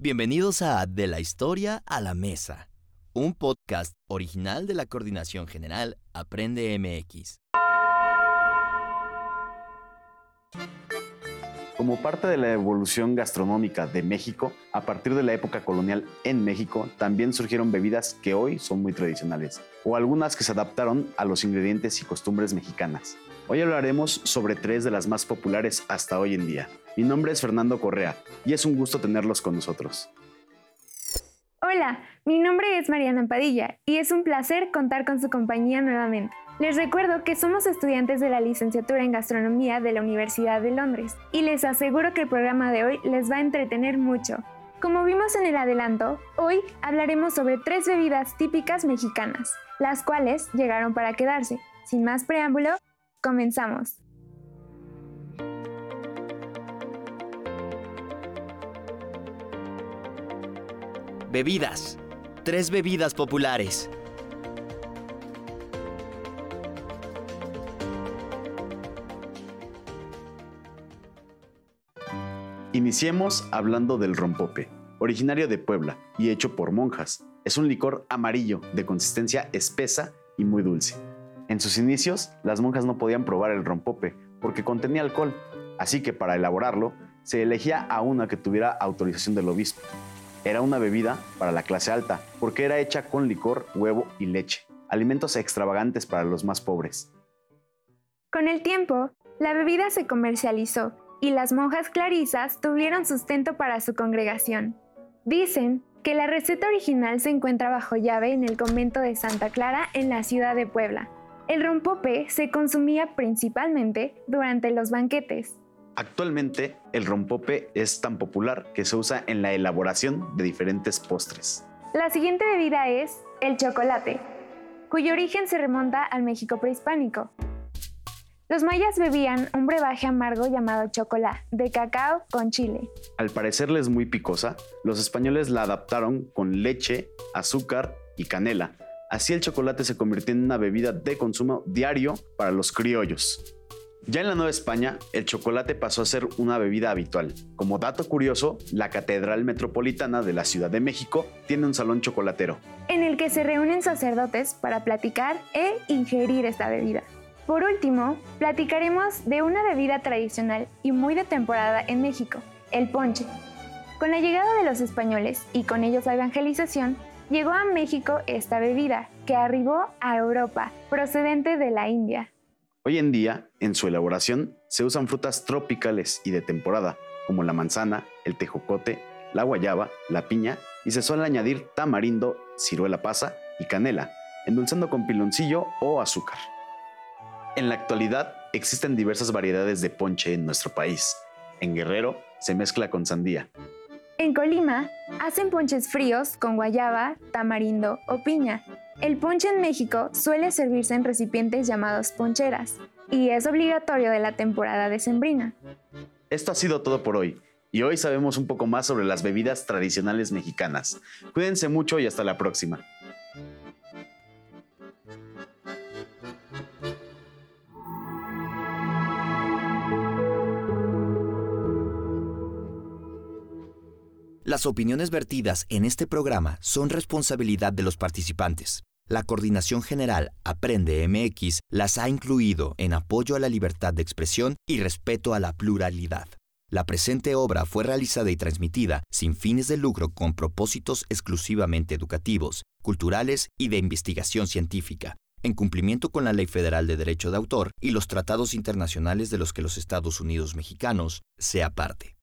Bienvenidos a De la Historia a la Mesa, un podcast original de la Coordinación General Aprende MX. Como parte de la evolución gastronómica de México, a partir de la época colonial en México, también surgieron bebidas que hoy son muy tradicionales, o algunas que se adaptaron a los ingredientes y costumbres mexicanas. Hoy hablaremos sobre tres de las más populares hasta hoy en día. Mi nombre es Fernando Correa y es un gusto tenerlos con nosotros. Hola, mi nombre es Mariana Padilla y es un placer contar con su compañía nuevamente. Les recuerdo que somos estudiantes de la licenciatura en gastronomía de la Universidad de Londres y les aseguro que el programa de hoy les va a entretener mucho. Como vimos en el adelanto, hoy hablaremos sobre tres bebidas típicas mexicanas, las cuales llegaron para quedarse. Sin más preámbulo, comenzamos. Bebidas. Tres bebidas populares. Iniciemos hablando del rompope, originario de Puebla y hecho por monjas. Es un licor amarillo de consistencia espesa y muy dulce. En sus inicios, las monjas no podían probar el rompope porque contenía alcohol, así que para elaborarlo se elegía a una que tuviera autorización del obispo. Era una bebida para la clase alta, porque era hecha con licor, huevo y leche, alimentos extravagantes para los más pobres. Con el tiempo, la bebida se comercializó y las monjas clarisas tuvieron sustento para su congregación. Dicen que la receta original se encuentra bajo llave en el convento de Santa Clara en la ciudad de Puebla. El rompope se consumía principalmente durante los banquetes, Actualmente, el rompope es tan popular que se usa en la elaboración de diferentes postres. La siguiente bebida es el chocolate, cuyo origen se remonta al México prehispánico. Los mayas bebían un brebaje amargo llamado chocolate, de cacao con chile. Al parecerles muy picosa, los españoles la adaptaron con leche, azúcar y canela. Así el chocolate se convirtió en una bebida de consumo diario para los criollos. Ya en la Nueva España, el chocolate pasó a ser una bebida habitual. Como dato curioso, la Catedral Metropolitana de la Ciudad de México tiene un salón chocolatero. En el que se reúnen sacerdotes para platicar e ingerir esta bebida. Por último, platicaremos de una bebida tradicional y muy de temporada en México, el ponche. Con la llegada de los españoles y con ellos la evangelización, llegó a México esta bebida, que arribó a Europa, procedente de la India. Hoy en día, en su elaboración, se usan frutas tropicales y de temporada, como la manzana, el tejocote, la guayaba, la piña, y se suele añadir tamarindo, ciruela pasa y canela, endulzando con piloncillo o azúcar. En la actualidad, existen diversas variedades de ponche en nuestro país. En Guerrero se mezcla con sandía. En Colima, hacen ponches fríos con guayaba, tamarindo o piña, el ponche en México suele servirse en recipientes llamados poncheras y es obligatorio de la temporada decembrina. Esto ha sido todo por hoy y hoy sabemos un poco más sobre las bebidas tradicionales mexicanas. Cuídense mucho y hasta la próxima. Las opiniones vertidas en este programa son responsabilidad de los participantes. La Coordinación General Aprende MX las ha incluido en apoyo a la libertad de expresión y respeto a la pluralidad. La presente obra fue realizada y transmitida sin fines de lucro con propósitos exclusivamente educativos, culturales y de investigación científica, en cumplimiento con la Ley Federal de Derecho de Autor y los tratados internacionales de los que los Estados Unidos mexicanos sea parte.